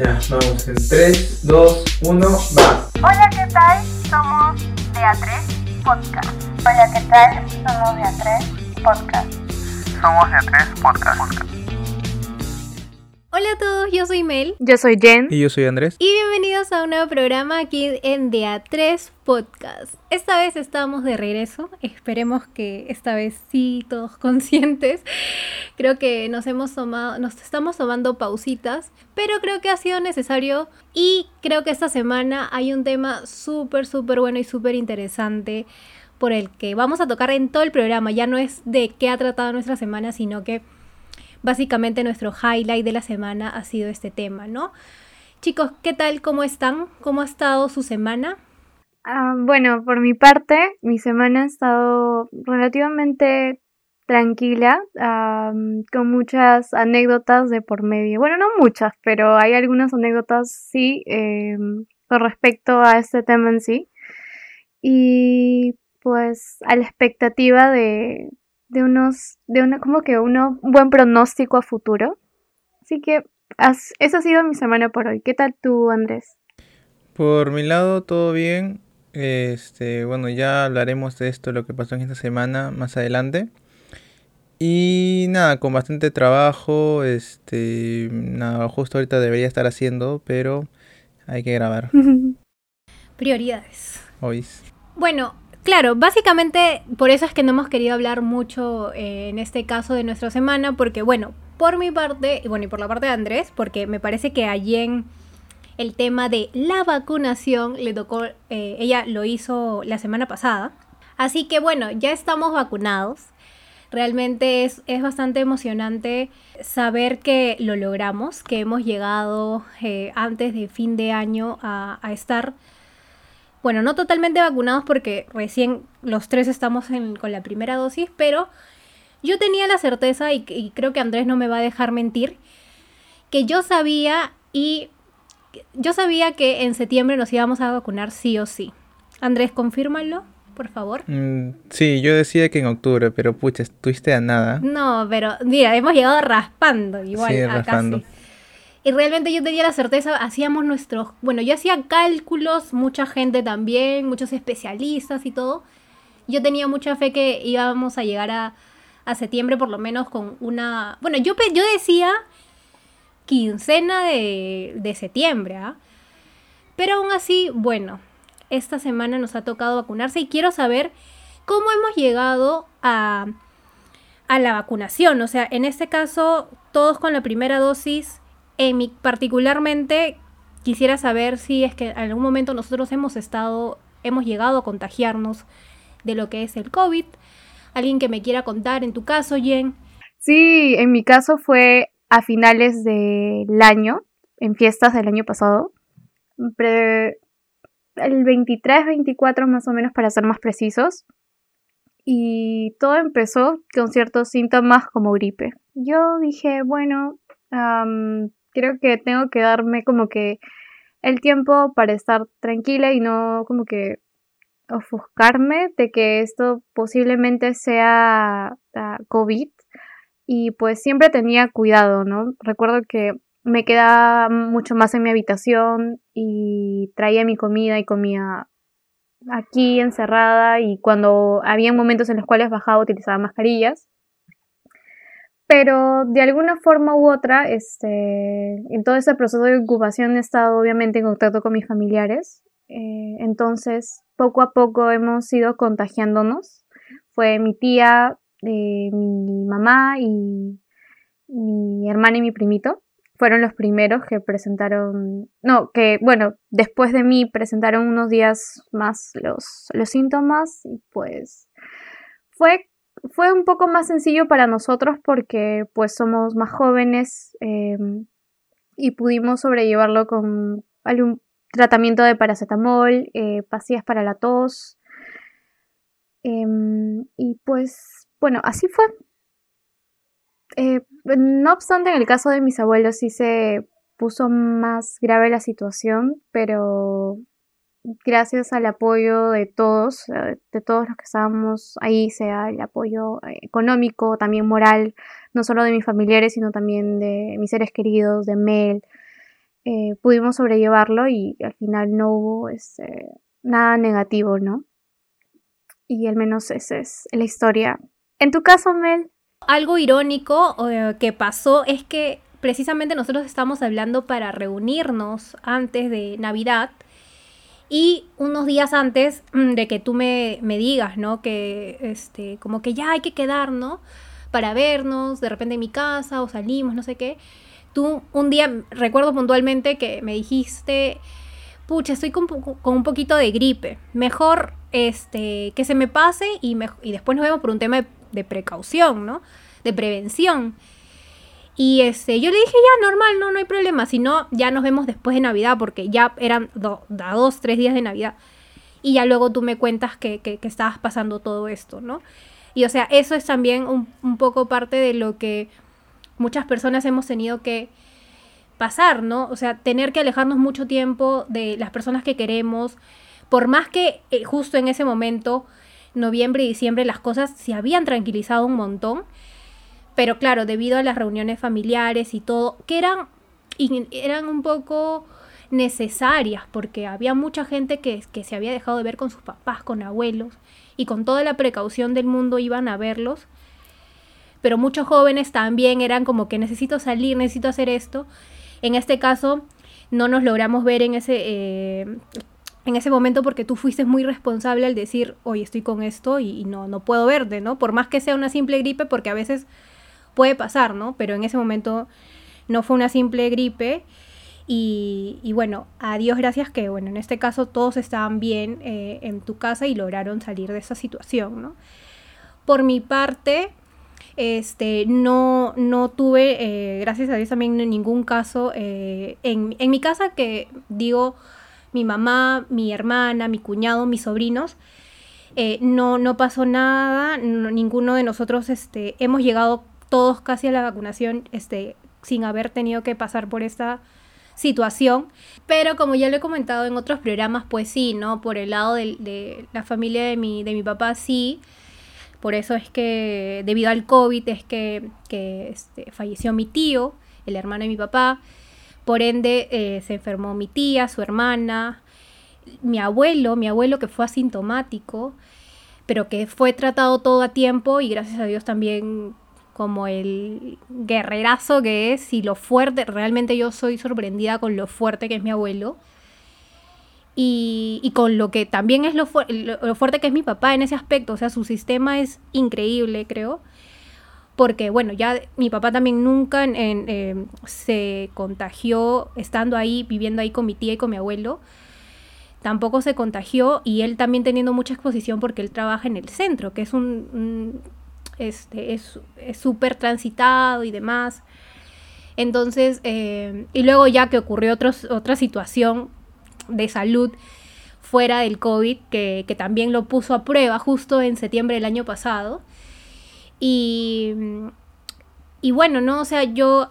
Ya, vamos en 3, 2, 1, va. Hola, ¿qué tal? Somos de A3 Podcast. Hola, ¿qué tal? Somos de A3 Podcast. Somos de A3 Podcast. Hola a todos, yo soy Mel. Yo soy Jen. Y yo soy Andrés. Y bienvenidos a un nuevo programa aquí en A 3 Podcast. Esta vez estamos de regreso. Esperemos que esta vez sí todos conscientes. Creo que nos hemos tomado, nos estamos tomando pausitas, pero creo que ha sido necesario y creo que esta semana hay un tema súper, súper bueno y súper interesante por el que vamos a tocar en todo el programa. Ya no es de qué ha tratado nuestra semana, sino que básicamente nuestro highlight de la semana ha sido este tema, ¿no? Chicos, ¿qué tal? ¿Cómo están? ¿Cómo ha estado su semana? Ah, bueno, por mi parte, mi semana ha estado relativamente tranquila, con muchas anécdotas de por medio. Bueno, no muchas, pero hay algunas anécdotas sí em, con respecto a este tema en sí. Y pues a la expectativa de, de unos, de una, como que uno, un buen pronóstico a futuro. Así que esa ha sido mi semana por hoy. ¿Qué tal tú, Andrés? Por mi lado, todo bien. Este, bueno, ya hablaremos de esto, lo que pasó en esta semana más adelante. Y nada, con bastante trabajo, este, nada, justo ahorita debería estar haciendo, pero hay que grabar. Prioridades. Hoy. Bueno, Claro, básicamente por eso es que no hemos querido hablar mucho eh, en este caso de nuestra semana, porque bueno, por mi parte, y bueno, y por la parte de Andrés, porque me parece que allí en el tema de la vacunación le tocó, eh, ella lo hizo la semana pasada. Así que bueno, ya estamos vacunados. Realmente es, es bastante emocionante saber que lo logramos, que hemos llegado eh, antes de fin de año a, a estar bueno, no totalmente vacunados porque recién los tres estamos con la primera dosis, pero yo tenía la certeza, y, creo que Andrés no me va a dejar mentir, que yo sabía y yo sabía que en septiembre nos íbamos a vacunar sí o sí. Andrés, confírmalo, por favor. Mm, sí, yo decía que en octubre, pero pucha, estuviste a nada. No, pero mira, hemos llegado raspando igual sí, raspando. Y realmente yo tenía la certeza, hacíamos nuestros, bueno, yo hacía cálculos, mucha gente también, muchos especialistas y todo. Yo tenía mucha fe que íbamos a llegar a, a septiembre por lo menos con una, bueno, yo, yo decía quincena de, de septiembre, ¿ah? Pero aún así, bueno, esta semana nos ha tocado vacunarse y quiero saber cómo hemos llegado a, a la vacunación. O sea, en este caso, todos con la primera dosis particularmente quisiera saber si es que en algún momento nosotros hemos estado, hemos llegado a contagiarnos de lo que es el COVID. Alguien que me quiera contar en tu caso, Jen. Sí, en mi caso fue a finales del año, en fiestas del año pasado. el 23, 24 más o menos para ser más precisos. Y todo empezó con ciertos síntomas como gripe. Yo dije, bueno, creo que tengo que darme como que el tiempo para estar tranquila y no como que ofuscarme de que esto posiblemente sea ah, COVID y pues siempre tenía cuidado, ¿no? Recuerdo que me quedaba mucho más en mi habitación y traía mi comida y comía aquí encerrada y cuando había momentos en los cuales bajaba utilizaba mascarillas pero de alguna forma u otra, este, en todo ese proceso de ocupación he estado obviamente en contacto con mis familiares. Eh, entonces, poco a poco hemos ido contagiándonos. Fue mi tía, eh, mi mamá y mi hermana y mi primito. Fueron los primeros que presentaron, no, que bueno, después de mí presentaron unos días más los, los síntomas y pues fue fue un poco más sencillo para nosotros porque pues somos más jóvenes em, y pudimos sobrellevarlo con algún tratamiento de paracetamol, eh, pastillas para la tos. Em, y pues bueno, así fue. Eh, no obstante, en el caso de mis abuelos sí se puso más grave la situación, pero gracias al apoyo de todos, eh, de todos los que estábamos ahí, sea el apoyo eh, económico, también moral, no solo de mis familiares, sino también de mis seres queridos, de Mel, eh, pudimos sobrellevarlo y al final no hubo este, nada negativo, ¿no? Y al menos esa es la historia. En tu caso, Mel. Algo irónico que pasó es que precisamente nosotros estamos hablando para reunirnos antes de Navidad y unos días antes mm, de que tú me, me, digas, ¿no? Que este, como que ya hay que quedar, ¿no? Para vernos, de repente en mi casa o salimos, no sé qué. Tú un día, recuerdo puntualmente que me dijiste, pucha, estoy con, con un poquito de gripe. Mejor este, que se me pase y, y después nos vemos por un tema de, de precaución, ¿no? De prevención. Y este, yo le dije, ya, normal, no, no hay problema. Si no, ya nos vemos después de Navidad, porque ya eran dos, tres días de Navidad. Y ya luego tú me cuentas que, que, estabas pasando todo esto, ¿no? Y o sea, eso es también un, un, poco parte de lo que muchas personas hemos tenido que pasar, ¿no? O sea, tener que alejarnos mucho tiempo de las personas que queremos. Por más que eh, justo en ese momento, noviembre y diciembre, las cosas se habían tranquilizado un montón pero claro, debido a las reuniones familiares y todo, que eran, eran un poco necesarias, porque había mucha gente que, que se había dejado de ver con sus papás, con abuelos, y con toda la precaución del mundo iban a verlos. Pero muchos jóvenes también eran como que necesito salir, necesito hacer esto. En este caso, no nos logramos ver en ese, eh, en ese momento porque tú fuiste muy responsable al decir, hoy estoy con esto y, y, no, no puedo verte, ¿no? Por más que sea una simple gripe, porque a veces puede pasar, ¿no? Pero en ese momento no fue una simple gripe. Y, bueno, a Dios gracias que, bueno, en este caso todos estaban bien eh, en tu casa y lograron salir de esa situación, ¿no? Por mi parte, este, no, no tuve, eh, gracias a Dios también, ningún caso eh, en, en, mi casa que digo, mi mamá, mi hermana, mi cuñado, mis sobrinos, eh, no, no pasó nada, no, ninguno de nosotros este, hemos llegado todos casi a la vacunación este, sin haber tenido que pasar por esta situación. Pero como ya lo he comentado en otros programas, pues sí, ¿no? Por el lado de, la familia de mi, de mi papá, sí. Por eso es que, debido al COVID, es que, que este, falleció mi tío, el hermano de mi papá. Por ende, eh, se enfermó mi tía, su hermana, mi abuelo, mi abuelo que fue asintomático, pero que fue tratado todo a tiempo y gracias a Dios también como el guerrerazo que es y lo fuerte, realmente yo soy sorprendida con lo fuerte que es mi abuelo. Y, y con lo que también es lo, fu lo, fuerte que es mi papá en ese aspecto, o sea, su sistema es increíble, creo. Porque, bueno, ya mi papá también nunca eh, se contagió estando ahí, viviendo ahí con mi tía y con mi abuelo. Tampoco se contagió y él también teniendo mucha exposición porque él trabaja en el centro, que es un este, es súper transitado y demás. Entonces, eh, y luego ya que ocurrió otros, otra situación de salud fuera del COVID, que, que, también lo puso a prueba justo en septiembre del año pasado. Y, y bueno, ¿no? O sea, yo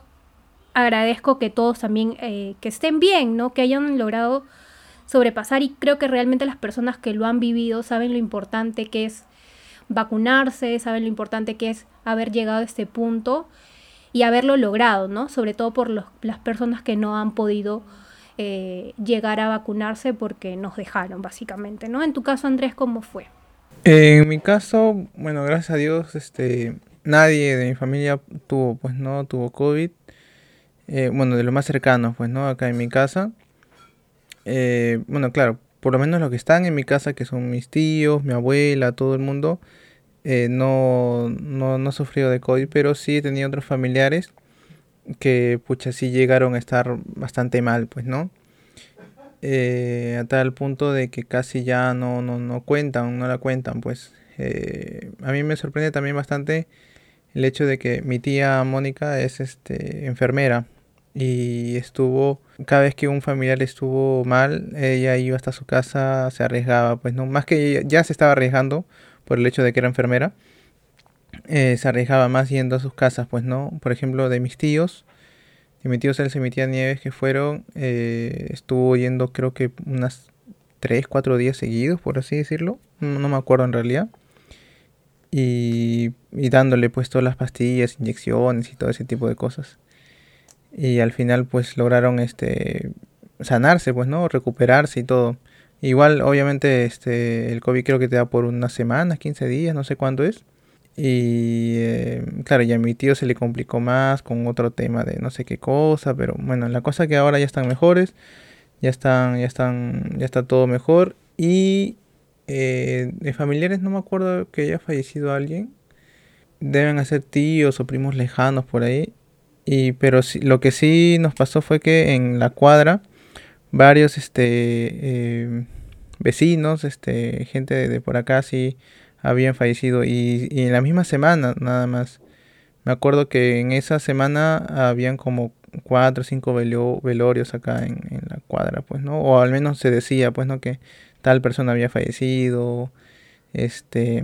agradezco que todos también, eh, que estén bien, ¿no? Que hayan logrado sobrepasar y creo que realmente las personas que lo han vivido saben lo importante que es vacunarse, saben lo importante que es haber llegado a este punto y haberlo logrado, ¿no? Sobre todo por los, las personas que no han podido eh, llegar a vacunarse porque nos dejaron, básicamente, ¿no? En tu caso, Andrés, ¿cómo fue? En mi caso, bueno, gracias a Dios, este, nadie de mi familia tuvo, pues, no, tuvo COVID. Eh, bueno, de lo más cercano, pues, ¿no? Acá en mi casa. Eh, bueno, claro, por lo menos los que están en mi casa, que son mis tíos, mi abuela, todo el mundo, eh, no, no, no sufrido de COVID, pero sí he tenido otros familiares que, pucha, sí llegaron a estar bastante mal, pues, ¿no? Eh, a tal punto de que casi ya no, no, no cuentan, no la cuentan, pues. Eh, a mí me sorprende también bastante el hecho de que mi tía Mónica es este, enfermera y estuvo, cada vez que un familiar estuvo mal, ella iba hasta su casa, se arriesgaba, pues no, más que ya se estaba arriesgando por el hecho de que era enfermera, eh, se arriesgaba más yendo a sus casas, pues no, por ejemplo, de mis tíos, de mi tío Celso y mi tía Nieves que fueron, eh, estuvo yendo creo que unas 3, 4 días seguidos, por así decirlo, no, no me acuerdo en realidad. Y, y dándole pues todas las pastillas, inyecciones y todo ese tipo de cosas. Y al final pues lograron este sanarse, pues, ¿no? Recuperarse y todo. Igual, obviamente, este, el COVID creo que te da por unas semanas, 15 días, no sé cuánto es. Y eh, claro, ya a mi tío se le complicó más con otro tema de no sé qué cosa, pero bueno, la cosa es que ahora ya están mejores, ya están, ya están, ya está todo mejor. Y eh, de familiares no me acuerdo que haya fallecido alguien. Deben ser tíos o primos lejanos por ahí. Y, pero sí, lo que sí nos pasó fue que en la cuadra varios este em, vecinos, este, gente de, por acá sí habían fallecido y, en la misma semana nada más. Me acuerdo que en esa semana habían como cuatro o cinco velorios acá en, en, la cuadra, pues, ¿no? O al menos se decía, pues, ¿no? Que tal persona había fallecido. Este.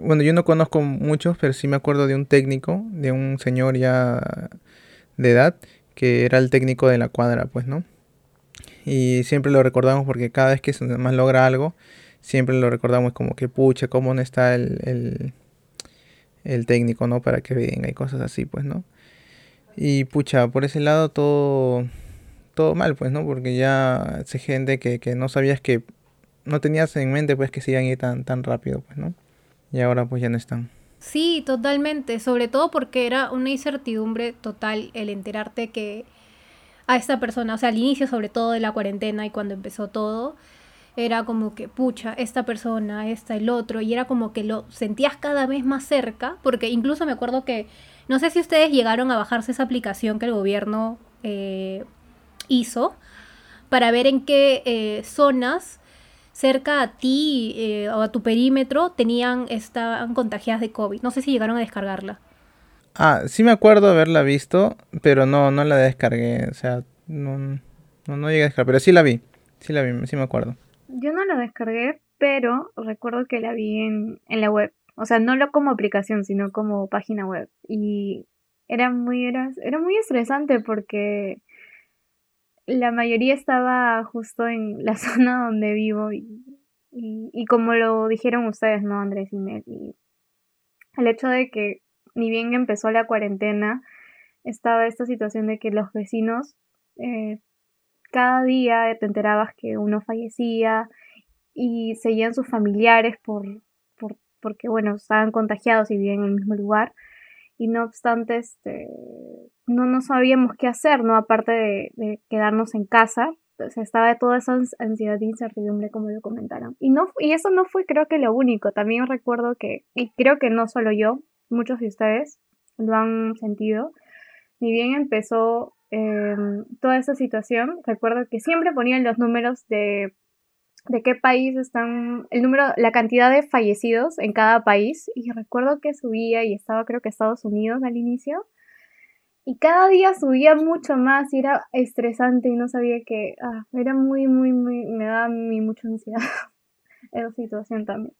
Bueno, yo no conozco muchos, pero sí me acuerdo de un técnico, de un señor ya de edad, que era el técnico de la cuadra, pues, ¿no? y siempre lo recordamos porque cada vez que más logra algo, siempre lo recordamos como que pucha, cómo no está el, el, técnico, ¿no? Para que venga y cosas así, pues, ¿no? Y pucha, por ese lado todo, todo mal, pues, ¿no? Porque ya se gente que, que no sabías que, no tenías en mente, pues, que se iban a ir tan, tan rápido, pues, ¿no? Y ahora, pues, ya no están. Sí, totalmente, sobre todo porque era una incertidumbre total el enterarte que a esta persona, o sea, al inicio sobre todo de la cuarentena y cuando empezó todo, era como que, pucha, esta persona, esta, el otro, y era como que lo sentías cada vez más cerca, porque incluso me acuerdo que, no sé si ustedes llegaron a bajarse esa aplicación que el gobierno eh, hizo para ver en qué eh, zonas cerca a ti eh, o a tu perímetro tenían, estaban contagiadas de COVID. No sé si llegaron a descargarla. Ah, sí me acuerdo haberla visto, pero no, no la descargué. O sea, no, no, no llegué a descargar, pero sí la vi. Sí la vi, sí me acuerdo. Yo no la descargué, pero recuerdo que la vi en, en la web. O sea, no lo como aplicación, sino como página web. Y era muy, era, era muy estresante porque la mayoría estaba justo en la zona donde vivo y, y, como lo dijeron ustedes, ¿no, Andrés y Mel? Y el hecho de que ni bien empezó la cuarentena, estaba esta situación de que los vecinos eh, cada día te enterabas que uno fallecía y seguían sus familiares por, por, porque, bueno, estaban contagiados y vivían en el mismo lugar. Y no obstante, este, no, no sabíamos qué hacer, ¿no? Aparte de, de quedarnos en casa, pues estaba toda esa ansiedad e incertidumbre como lo comentaron. Y, no, y eso no fue creo que lo único. También recuerdo que, y creo que no solo yo, muchos de ustedes lo han sentido. Ni bien empezó em, toda esta situación, recuerdo que siempre ponían los números de, de qué país están, el número, la cantidad de fallecidos en cada país. Y recuerdo que subía y estaba creo que Estados Unidos al inicio. Y cada día subía mucho más y era estresante y no sabía que, ah, era muy, muy, muy, me daba mucha ansiedad esa situación también.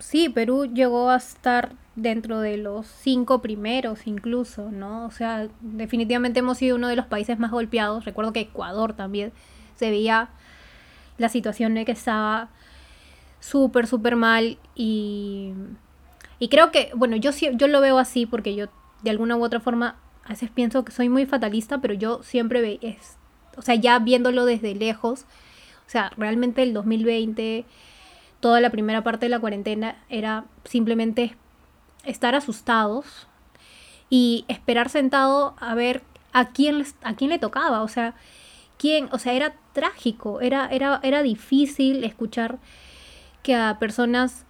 Sí, Perú llegó a estar dentro de los cinco primeros incluso, ¿no? O sea, definitivamente hemos sido uno de los países más golpeados. Recuerdo que Ecuador también se veía la situación de que estaba súper, súper mal y, y creo que, bueno, yo, yo lo veo así porque yo de alguna u otra forma a veces pienso que soy muy fatalista, pero yo siempre ve, es, o sea, ya viéndolo desde lejos, o sea, realmente el 2020 toda la primera parte de la cuarentena era simplemente estar asustados y esperar sentado a ver a quién, a quién le tocaba, o sea, quién, o sea, era trágico, era, era, era difícil escuchar que a personas,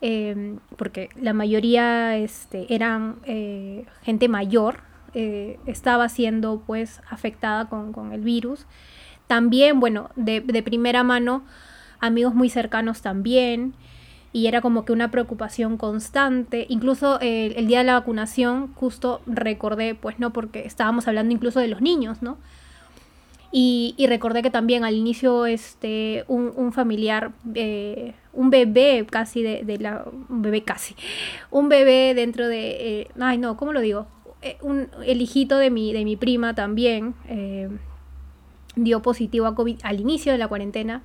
em, porque la mayoría este, eran eh, gente mayor, eh, estaba siendo pues afectada con, con, el virus. También, bueno, de, de primera mano, amigos muy cercanos también, y era como que una preocupación constante. Incluso el, día de la vacunación, justo recordé, pues no, porque estábamos hablando incluso de los niños, ¿no? Y, recordé que también al inicio este, un, familiar, eh, un bebé casi de, la... Un bebé casi. Un bebé dentro de... Eh, ay, no, ¿cómo lo digo? Eh, un, el hijito de mi, de mi prima también dio positivo a COVID al inicio de la cuarentena.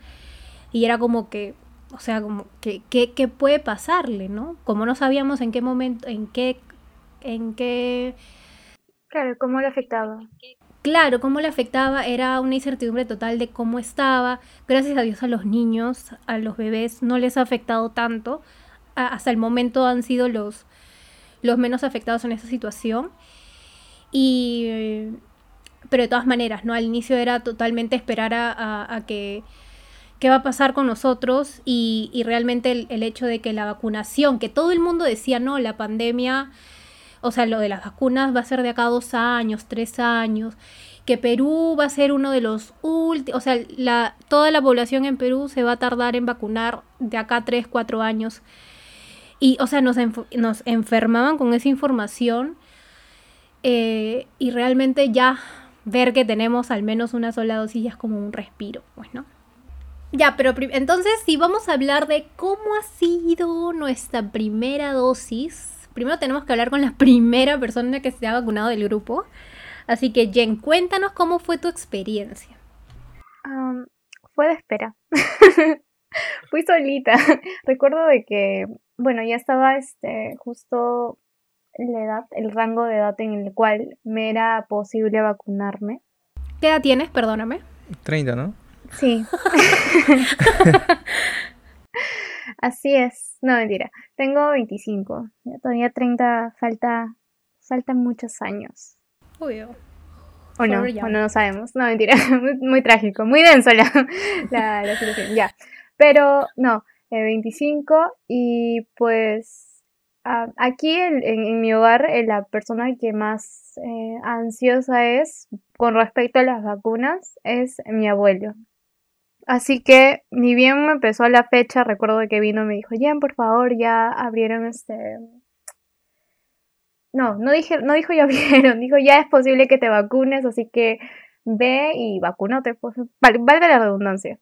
Y era como que, o sea, como que, ¿qué puede pasarle, no? Como no sabíamos en qué momento, en qué, en qué... Claro, ¿cómo le afectaba? Claro, cómo le afectaba era una incertidumbre total de cómo estaba. Gracias a Dios a los niños, a los bebés, no les ha afectado tanto. Hasta el momento han sido los, los menos afectados en esa situación. Y, pero de todas maneras, ¿no? Al inicio era totalmente esperar a, a- a que qué va a pasar con nosotros y, y realmente el, el hecho de que la vacunación, que todo el mundo decía, no, la pandemia, o sea, lo de las vacunas va a ser de acá dos años, tres años, que Perú va a ser uno de los últimos, o sea, la, toda la población en Perú se va a tardar en vacunar de acá tres, cuatro años. Y, o sea, nos, enf- nos enfermaban con esa información eh, y realmente ya ver que tenemos al menos una sola dosis ya es como un respiro, pues, ¿no? Ya, pero entonces si vamos a hablar de cómo ha sido nuestra primera dosis, primero tenemos que hablar con la primera persona que se ha vacunado del grupo. Así que Jen, cuéntanos cómo fue tu experiencia. Fue de espera. Fui solita. Recuerdo de que, bueno, ya estaba este justo la edad, el rango de edad en el cual me era posible vacunarme. ¿Qué edad tienes? Perdóname. 30, ¿no? Sí. Así es. No, mentira. Tengo 25. Ya Todavía 30 falta faltan muchos años. Obvio. O no, o no, no sabemos. No, mentira. Muy, muy trágico, muy denso la, la, la situación. Ya. Pero no, eh, 25 y pues aquí en, en- en mi hogar eh, la persona que más eh, ansiosa es con respecto a las vacunas es mi abuelo. Así que ni bien me empezó la fecha, recuerdo que vino y me dijo, Jen, por favor, ya abrieron este... No, no dije, no dijo ya abrieron, dijo ya es posible que te vacunes, así que ve y vacúnate, pues, val- valga la redundancia.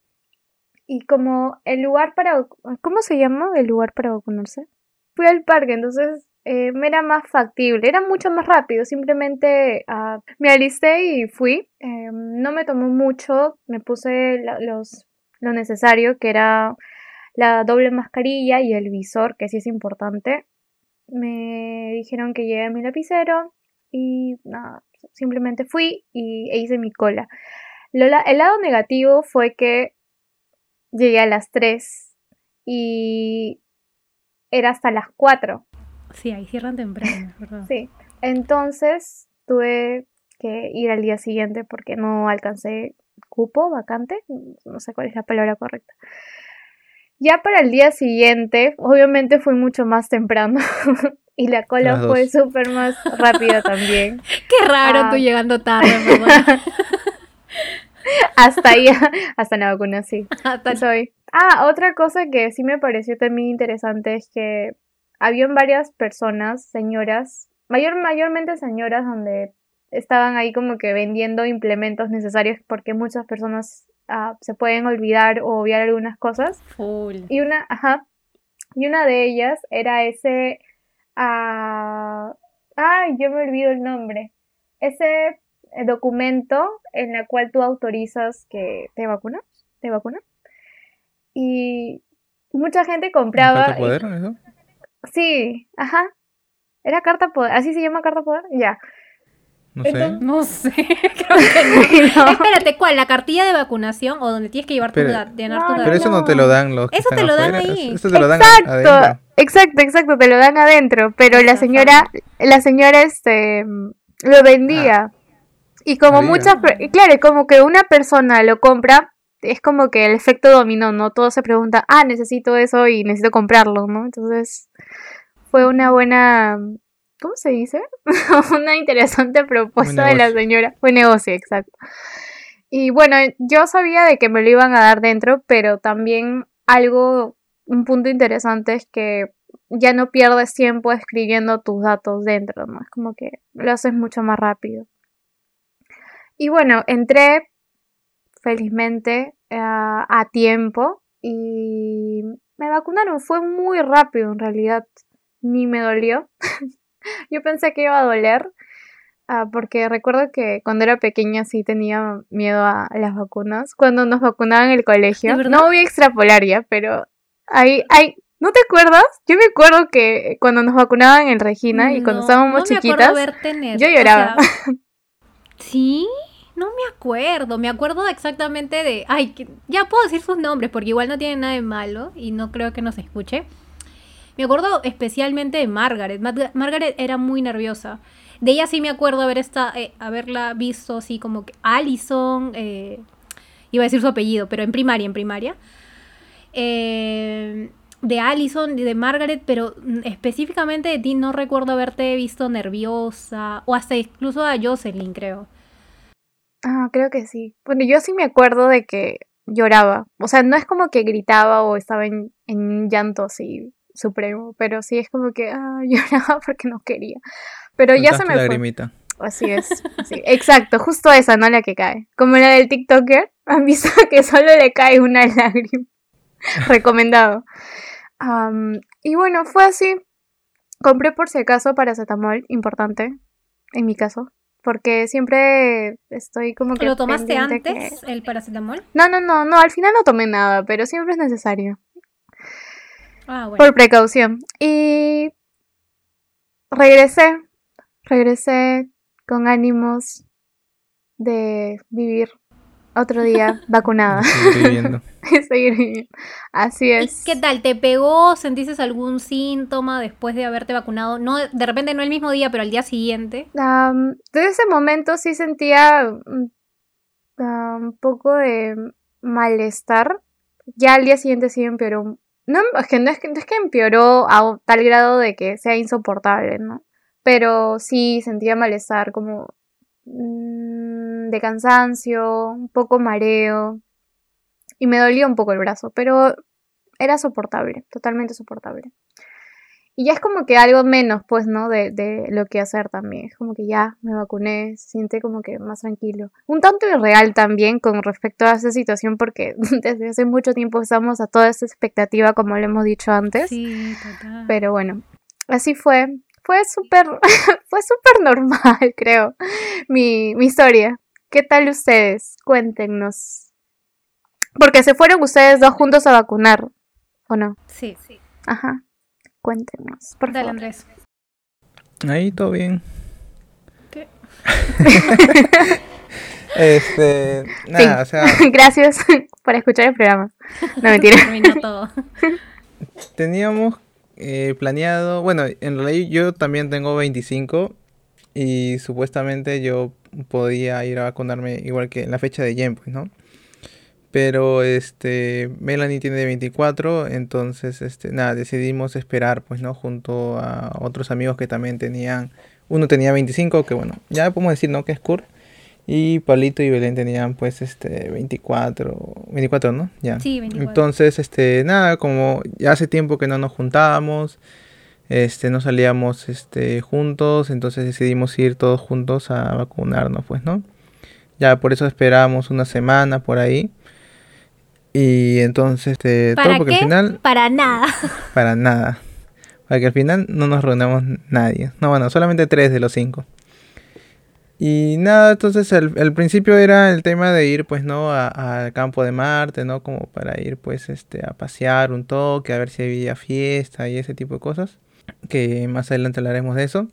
Y como el lugar para, ¿cómo se llama el lugar para vacunarse? Fui al parque, entonces eh, era más factible, era mucho más rápido, simplemente ah, me alisté y fui. Eh, no me tomó mucho, me puse los, lo necesario, que era la doble mascarilla y el visor, que sí es importante. Me dijeron que lleve mi lapicero y nada, simplemente fui y, e hice mi cola. El lado negativo fue que llegué a las 3 y era hasta las 4. Sí, ahí cierran temprano, es ¿verdad? Sí. Entonces tuve que ir al día siguiente porque no alcancé cupo vacante, no sé cuál es la palabra correcta. Ya para el día siguiente, obviamente fui mucho más temprano y la cola Las fue súper más rápida también. Qué raro Ah. tú llegando tarde. Hasta ahí, hasta la vacuna, sí. Hasta- Soy. Ah, otra cosa que sí me pareció también interesante es que habían varias personas, señoras, mayor, mayormente señoras, donde estaban ahí como que vendiendo implementos necesarios porque muchas personas ah, se pueden olvidar o obviar algunas cosas. Full. Y una, ajá, y una de ellas era ese, ah, ay, yo me olvido el nombre, ese documento en el cual tú autorizas que te vacunas, te vacunan. Y mucha gente compraba. ¿Carta poder, eso? Sí, ajá. Era carta poder, así se llama carta poder, ya. No sé. Entonces- No sé, creo que no. No. Espérate, ¿cuál? ¿La cartilla de vacunación o donde tienes que llevar tu Pero- da- llenar no, Pero datos? eso no te lo dan los que Eso te lo dan ahí. Eso te lo dan Exacto, adentro. exacto, exacto, te lo dan adentro, pero la señora, la señora este lo vendía. Y como muchas, per- claro, como que una persona lo compra, es como que el efecto dominó, ¿no? Todos se preguntan, ah, necesito eso y necesito comprarlo, ¿no? Entonces, fue una buena, ¿cómo se dice? una interesante propuesta de la señora. Fue negocio, exacto. Y bueno, yo sabía de que me lo iban a dar dentro, pero también algo, un punto interesante es que ya no pierdes tiempo escribiendo tus datos dentro, ¿no? Es como que lo haces mucho más rápido. Y bueno, entré felizmente eh, a tiempo y me vacunaron. Fue muy rápido en realidad, ni me dolió. Yo pensé que iba a doler, ah, porque recuerdo que cuando era pequeña sí tenía miedo a las vacunas. Cuando nos vacunaban en el colegio. No voy a extrapolar ya, pero hay, hay, ¿No te acuerdas? Yo me acuerdo que cuando nos vacunaban en Regina y cuando estábamos no chiquitas, yo o lloraba. sea, sí, no me acuerdo. Me acuerdo exactamente de. Ay, ya puedo decir sus nombres porque igual no tiene nada de malo y no creo que nos escuche. Me acuerdo especialmente de Margaret. Mar- Margaret era muy nerviosa. De ella sí me acuerdo haber esta, eh, haberla visto así como que Allison, eh, iba a decir su apellido, pero en primaria, en primaria. Eh, de Allison de Margaret, pero específicamente de ti no recuerdo haberte visto nerviosa, o hasta incluso a Jocelyn, creo. Ah, creo que sí. Bueno, yo sí me acuerdo de que lloraba. O sea, no es como que gritaba o estaba en, en llanto así supremo, pero sí es como que ah, lloraba porque no quería. Pero ya se me fue. lagrimita. Así es. Exacto, justo esa, no la que cae. Como la del TikToker, han visto que solo le cae una lágrima. Recomendado. Am, y bueno, fue así. Compré por si acaso paracetamol, importante, en mi caso. Porque siempre estoy como que. ¿Lo tomaste antes, que- el paracetamol? No, no, no, no, al final no tomé nada, pero siempre es necesario. Ah, bueno. Por precaución. Y regresé, regresé con ánimos de vivir otro día vacunada Estoy viviendo. seguir viviendo. Así ¿Y es. qué tal? ¿Te pegó? ¿Sentiste algún síntoma después de haberte vacunado? No, de repente no el mismo día, pero al día siguiente. Am, desde ese momento sí sentía mm, un poco de malestar. Ya al día siguiente sí empeoró. No, es que no es que, no es que empeoró a tal grado de que sea insoportable, ¿no? Pero sí sentía malestar como mm, de cansancio, un poco mareo. Y me dolía un poco el brazo, pero era soportable, totalmente soportable. Y ya es como que algo menos, pues, ¿no? De, de lo que hacer también. Es como que ya me vacuné, se siente como que más tranquilo. Un tanto irreal también con respecto a esa situación porque desde hace mucho tiempo estamos a toda esa expectativa, como lo hemos dicho antes. Sí, total. Pero bueno, así fue. Fue súper, fue súper normal, creo, mi, mi historia. ¿Qué tal ustedes? Cuéntenos. Porque se fueron ustedes dos juntos a vacunar, ¿o no? Sí, sí. Ajá. Cuéntenos, por Dale, favor. Andrés. Ahí todo bien. ¿Qué? Este, nada, o sea, Gracias por escuchar el programa. No, mentira. Terminó todo. teníamos eh, planeado, bueno, en realidad yo también tengo 25 y supuestamente yo podía ir a vacunarme igual que en la fecha de Jen, pues, ¿no? Pero este Melanie tiene 24, entonces este nada, decidimos esperar, pues, ¿no? Junto a otros amigos que también tenían, uno tenía 25, que bueno, ya podemos decir, ¿no? Que es Kurt. Y Pablito y Belén tenían pues este 24, 24, ¿no? Ya. Sí, 24. Entonces, este, nada, como ya hace tiempo que no nos juntábamos, este, no salíamos este, juntos, entonces decidimos ir todos juntos a vacunarnos, pues, ¿no? Ya por eso esperábamos una semana por ahí. Y entonces, este, todo ¿Para porque qué? al final, Para nada. para nada. Para que al final no nos reunamos nadie. No, bueno, solamente tres de los cinco. Y nada, entonces al, al principio era el tema de ir, pues, ¿no? a- Al campo de Marte, ¿no? Como para ir, pues, este, a pasear un toque, a ver si había fiesta y ese tipo de cosas. Que más adelante hablaremos de eso.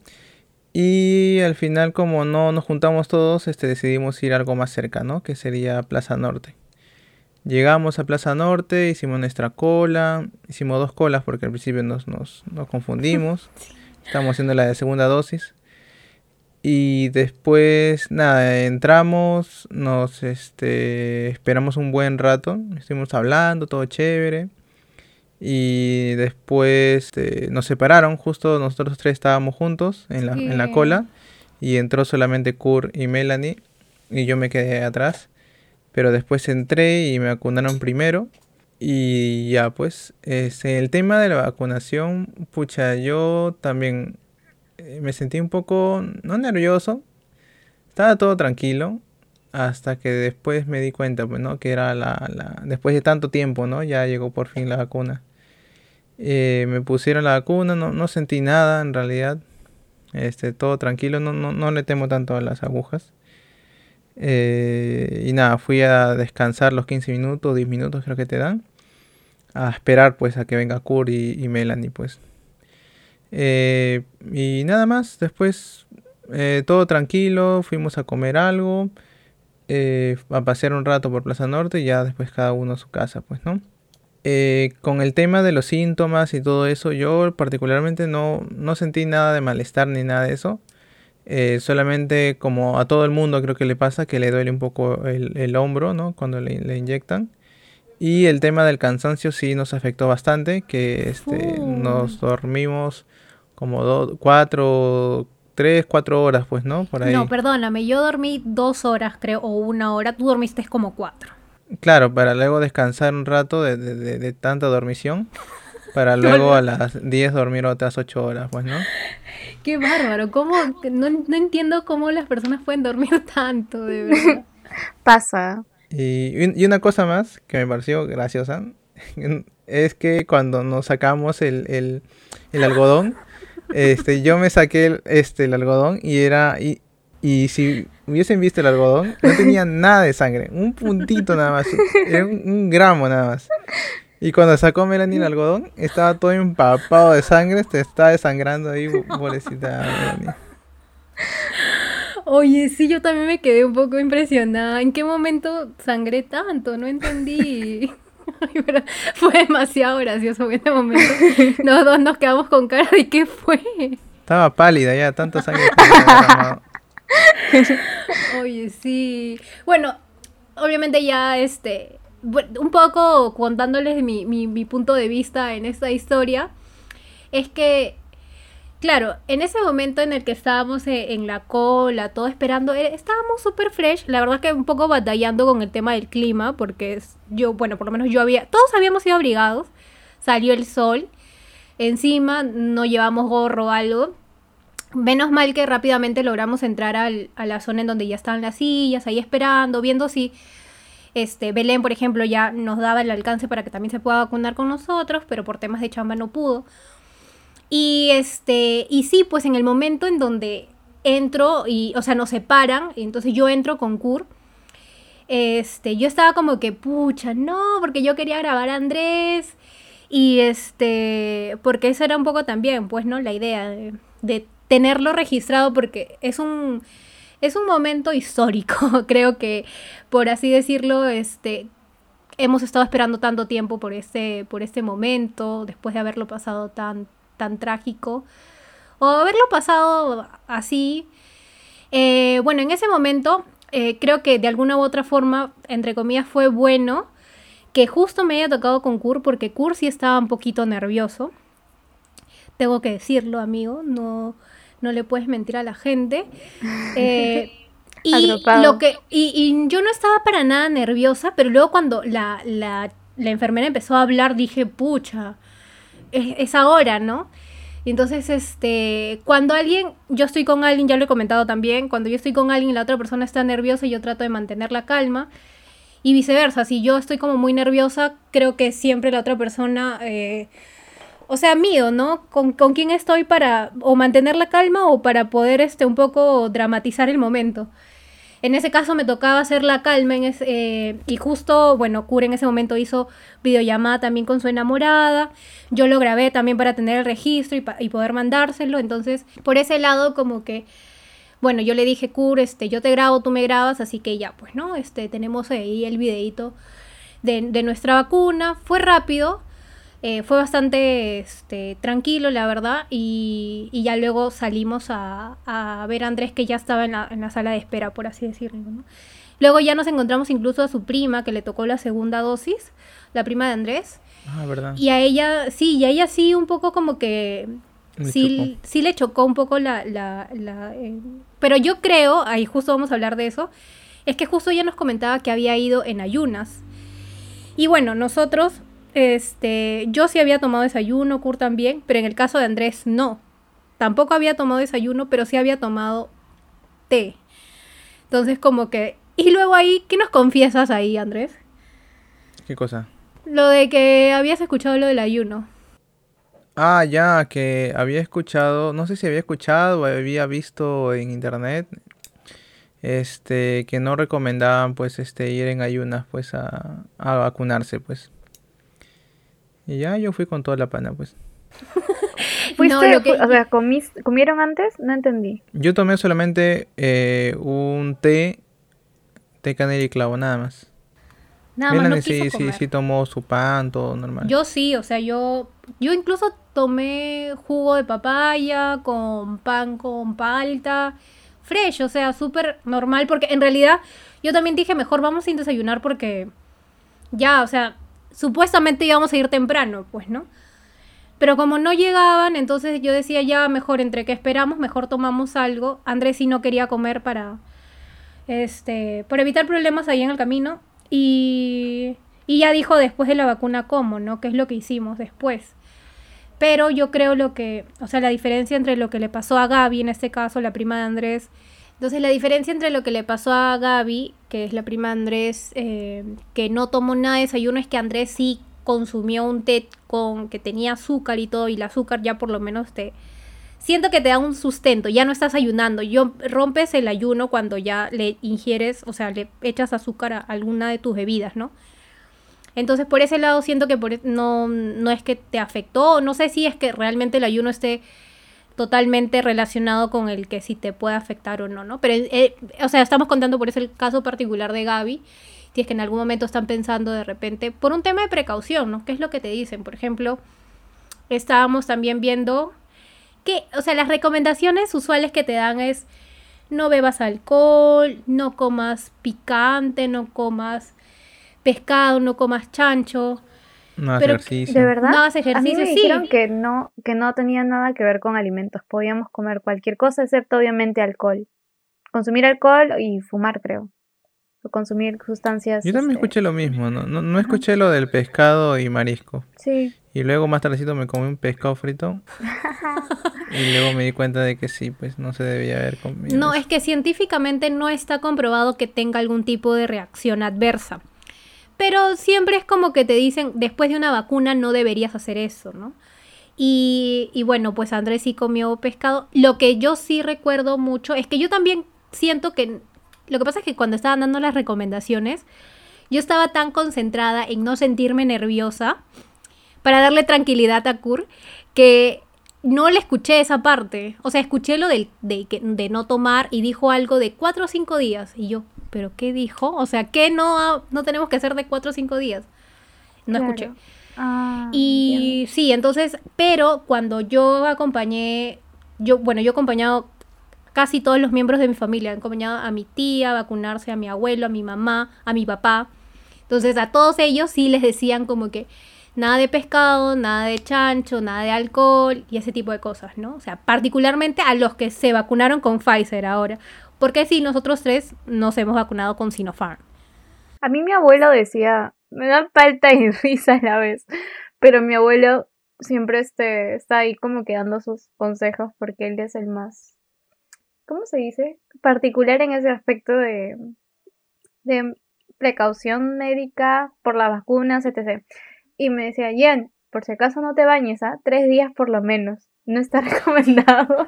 Y al final, como no nos juntamos todos, este, decidimos ir a algo más cerca, ¿no? Que sería Plaza Norte. Llegamos a Plaza Norte, hicimos nuestra cola, hicimos dos colas porque al principio nos, nos, nos confundimos. Estábamos haciendo la de segunda dosis. Y después, nada, entramos, nos este, esperamos un buen rato, estuvimos hablando, todo chévere. Y después este, nos separaron, justo nosotros tres estábamos juntos en la, en la cola. Y entró solamente Kurt y Melanie. Y yo me quedé atrás. Pero después entré y me vacunaron primero. Y ya, pues, este, el tema de la vacunación, pucha, yo también eh, me sentí un poco, no nervioso, estaba todo tranquilo, hasta que después me di cuenta, pues, ¿no? Que era la, la- después de tanto tiempo, ¿no? Ya llegó por fin la vacuna. Eh, me pusieron la vacuna, no, no sentí nada en realidad, este, todo tranquilo, no, no, no le temo tanto a las agujas. Eh, y nada, fui a descansar los 15 minutos, 10 minutos creo que te dan. a esperar pues a que venga Kurt y, Melanie pues. Eh, y nada más, después todo tranquilo, fuimos a comer algo, a pasear un rato por Plaza Norte y ya después cada uno a su casa pues, ¿no? Eh, con el tema de los síntomas y todo eso, yo particularmente no, no sentí nada de malestar ni nada de eso. Eh, solamente como a todo el mundo creo que le pasa que le duele un poco el, el hombro, ¿no? Cuando le, le inyectan. Y el tema del cansancio sí nos afectó bastante, que este, nos dormimos como do- cuatro, tres, cuatro horas, pues, ¿no? Por ahí. No, perdóname, yo dormí dos horas, creo, o una hora. Tú dormiste como cuatro. Claro, para luego descansar un rato de, de- de- de tanta dormición, para luego a las 10 dormir otras 8 horas, pues, ¿no? Qué bárbaro. ¿Cómo? No, no entiendo cómo las personas pueden dormir tanto, de verdad. Pasa. Y, y una cosa más que me pareció graciosa es que cuando nos sacamos el, el, el algodón, este, yo me saqué el, este, el algodón y era... Y, y si hubiesen visto el algodón, no tenía nada de sangre, un puntito nada más, era un, un gramo nada más. Y cuando sacó Melanie el algodón, estaba todo empapado de sangre, se estaba desangrando ahí, pobrecita Melanie. Oye, sí, yo también me quedé un poco impresionada. ¿En qué momento sangré tanto? No entendí. Ay, pero fue demasiado gracioso en ese momento. Los dos nos quedamos con cara de qué fue. Estaba pálida ya, tanta sangre que. Oye, sí. Bueno, obviamente ya este, un poco contándoles mi, mi, mi punto de vista en esta historia, es que, claro, en ese momento en el que estábamos eh, en la cola, todo esperando, eh, estábamos súper fresh, la verdad que un poco batallando con el tema del clima, porque yo, bueno, por lo menos yo había, todos habíamos sido abrigados, salió el sol, encima no llevamos gorro o algo, Menos mal que rápidamente logramos entrar al- a la zona en donde ya estaban las sillas, ahí esperando, viendo si este, Belén, por ejemplo, ya nos daba el alcance para que también se pueda vacunar con nosotros, pero por temas de chamba no pudo. Y este, y sí, pues en el momento en donde entro y, o sea, nos separan, entonces yo entro con Kur. Este, yo estaba como que, pucha, no, porque yo quería grabar a Andrés. Y este, porque eso era un poco también, pues, ¿no? La idea de, de tenerlo registrado, porque es un, es un momento histórico, creo que, por así decirlo, este, hemos estado esperando tanto tiempo por este, por este momento, después de haberlo pasado tan, tan trágico, o haberlo pasado así. Eh, bueno, en ese momento, eh, creo que de alguna u otra forma, entre comillas, fue bueno que justo me haya tocado con Kur, porque Kur sí estaba un poquito nervioso. Tengo que decirlo, amigo, no, no le puedes mentir a la gente. Eh, y, lo que, y, y yo no estaba para nada nerviosa, pero luego cuando la, la, la enfermera empezó a hablar, dije, pucha, es, es ahora, ¿no? Y entonces, este, cuando alguien, yo estoy con alguien, ya lo he comentado también, cuando yo estoy con alguien y la otra persona está nerviosa, yo trato de mantener la calma. Y viceversa, si yo estoy como muy nerviosa, creo que siempre la otra persona, eh, o sea, mío, ¿no? Con, con quién estoy para o mantener la calma o para poder este, un poco dramatizar el momento. En ese caso me tocaba hacer la calma ese, eh, y justo, bueno, Cura en ese momento hizo videollamada también con su enamorada. Yo lo grabé también para tener el registro y, y poder mandárselo. Entonces, por ese lado, como que, bueno, yo le dije, Cur, este, yo te grabo, tú me grabas, así que ya, pues, ¿no? Este, tenemos ahí el videito de, de nuestra vacuna. Fue rápido, eh, fue bastante este, tranquilo, la verdad, y, y ya luego salimos a, a ver a Andrés que ya estaba en la, en la sala de espera, por así decirlo. ¿no? Luego ya nos encontramos incluso a su prima, que le tocó la segunda dosis, la prima de Andrés, Ah, ¿verdad? y a ella, sí, y a ella sí un poco como que... Sí, sí le chocó un poco la... la, la, eh, pero yo creo, ahí justo vamos a hablar de eso, es que justo ella nos comentaba que había ido en ayunas. Y bueno, nosotros, este, yo sí había tomado desayuno, Kurt también, pero en el caso de Andrés no. Tampoco había tomado desayuno, pero sí había tomado té. Entonces como que... Y luego ahí, ¿qué nos confiesas ahí, Andrés? ¿Qué cosa? Lo de que habías escuchado lo del ayuno. Ah, ya, que había escuchado, no sé si había escuchado o había visto en internet, este, que no recomendaban, pues, este, ir en ayunas, pues, a, a vacunarse, pues. Y ya yo fui con toda la pana, pues. ¿Fuiste, No, lo que- o sea, comis- ¿comieron antes? No entendí. Yo tomé solamente eh, un té, té canela y clavo, nada más. Nada más no quiso sí, sí, comer. sí tomó su pan, todo normal. Yo sí, o sea, yo, yo incluso tomé jugo de papaya con pan con palta, fresh, o sea, súper normal, porque en realidad yo también dije, mejor vamos sin desayunar porque ya, o sea, supuestamente íbamos a ir temprano, pues, ¿no? Pero como no llegaban, entonces yo decía, ya, mejor entre que esperamos, mejor tomamos algo. Andrés sí no quería comer para, este, para evitar problemas ahí en el camino. Y, y ya dijo después de la vacuna cómo, ¿no? ¿Qué es lo que hicimos después? Pero yo creo lo que, o sea, la diferencia entre lo que le pasó a Gaby, en este caso, la prima de Andrés. Entonces, la diferencia entre lo que le pasó a Gaby, que es la prima de Andrés, eh, que no tomó nada de desayuno, es que Andrés sí consumió un té con que tenía azúcar y todo, y el azúcar ya por lo menos te, siento que te da un sustento, ya no estás ayunando. Yo rompes el ayuno cuando ya le ingieres, o sea, le echas azúcar a alguna de tus bebidas, ¿no? Entonces, por ese lado siento que por, e- no, no es que te afectó, no sé si es que realmente el ayuno esté totalmente relacionado con el que si te puede afectar o no, ¿no? Pero, eh, o sea, estamos contando por eso el caso particular de Gaby, si es que en algún momento están pensando de repente, por un tema de precaución, ¿no? ¿Qué es lo que te dicen? Por ejemplo, estábamos también viendo que, o sea, las recomendaciones usuales que te dan es no bebas alcohol, no comas picante, no comas pescado, no comas chancho, no pero- ejercicio. ¿De verdad? no hagas A mí me sí. dijeron que no, que no tenía nada que ver con alimentos. Podíamos comer cualquier cosa excepto obviamente alcohol. Consumir alcohol y fumar, creo. O consumir sustancias. Yo también este, escuché lo mismo, ¿no? No, no escuché lo del pescado y marisco. Sí. Y luego más tardecito me comí un pescado frito. y luego me di cuenta de que sí, pues no se debía haber comido. No, eso. es que científicamente no está comprobado que tenga algún tipo de reacción adversa. Pero siempre es como que te dicen, después de una vacuna no deberías hacer eso, ¿no? Y, bueno, pues Andrés sí comió pescado. Lo que yo sí recuerdo mucho es que yo también siento que... Lo que pasa es que cuando estaban dando las recomendaciones, yo estaba tan concentrada en no sentirme nerviosa para darle tranquilidad a Kur que no le escuché esa parte. O sea, escuché lo del, de, de no tomar y dijo algo de cuatro o cinco días. Y yo, ¿pero qué dijo? O sea, ¿qué no, no tenemos que hacer de cuatro o cinco días? No Claro. escuché. Ah, Y sí, entonces, pero cuando yo acompañé, yo, bueno, yo he acompañado casi todos los miembros de mi familia, he acompañado a mi tía a vacunarse, a mi abuelo, a mi mamá, a mi papá. Entonces, a todos ellos sí les decían como que nada de pescado, nada de chancho, nada de alcohol y ese tipo de cosas, ¿no? O sea, particularmente a los que se vacunaron con Pfizer ahora. Porque sí, nosotros tres nos hemos vacunado con Sinopharm. A mí mi abuelo decía, me da falta y risa a la vez, pero mi abuelo siempre este, está ahí como que dando sus consejos porque él es el más, ¿cómo se dice? Particular en ese aspecto de, de precaución médica por las vacunas, etc. Y me decía, Jen, por si acaso no te bañes, ¿ah? Tres días por lo menos. No está recomendado.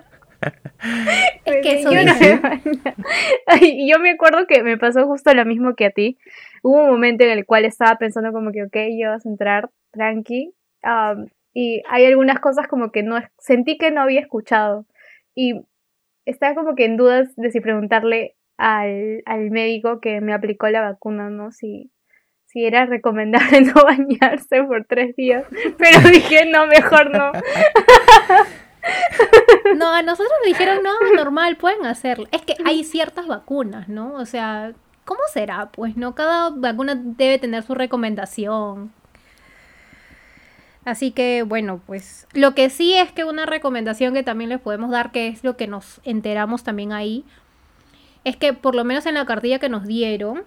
Es que eso Yo no yo me acuerdo que me pasó justo lo mismo que a ti. Hubo un momento en el cual estaba pensando como que, ok, yo vas a entrar tranqui. am, y hay algunas cosas como que no, sentí que no había escuchado. Y estaba como que en dudas de si preguntarle al, al médico que me aplicó la vacuna, ¿no? Si, si era recomendable no bañarse por tres días. Pero dije, no, mejor no. No, a nosotros nos dijeron, no, normal, pueden hacerlo. Es que hay ciertas vacunas, ¿no? O sea, ¿cómo será? Pues no, cada vacuna debe tener su recomendación. Así que, bueno, pues lo que sí es que una recomendación que también les podemos dar, que es lo que nos enteramos también ahí, es que por lo menos en la cartilla que nos dieron,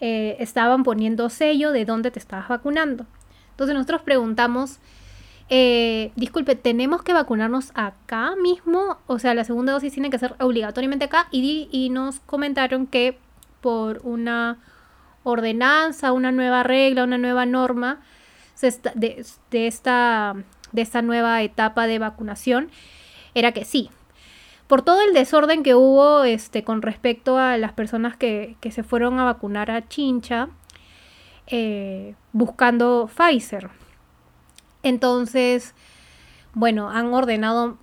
eh, estaban poniendo sello de dónde te estabas vacunando. Entonces nosotros preguntamos, eh, disculpe, ¿tenemos que vacunarnos acá mismo? O sea, la segunda dosis tiene que ser obligatoriamente acá. Y, nos comentaron que por una ordenanza, una nueva regla, una nueva norma se está- de, esta, de esta nueva etapa de vacunación, era que sí. Por todo el desorden que hubo este, con respecto a las personas que, que se fueron a vacunar a Chincha, eh, buscando Pfizer. Entonces, bueno, han ordenado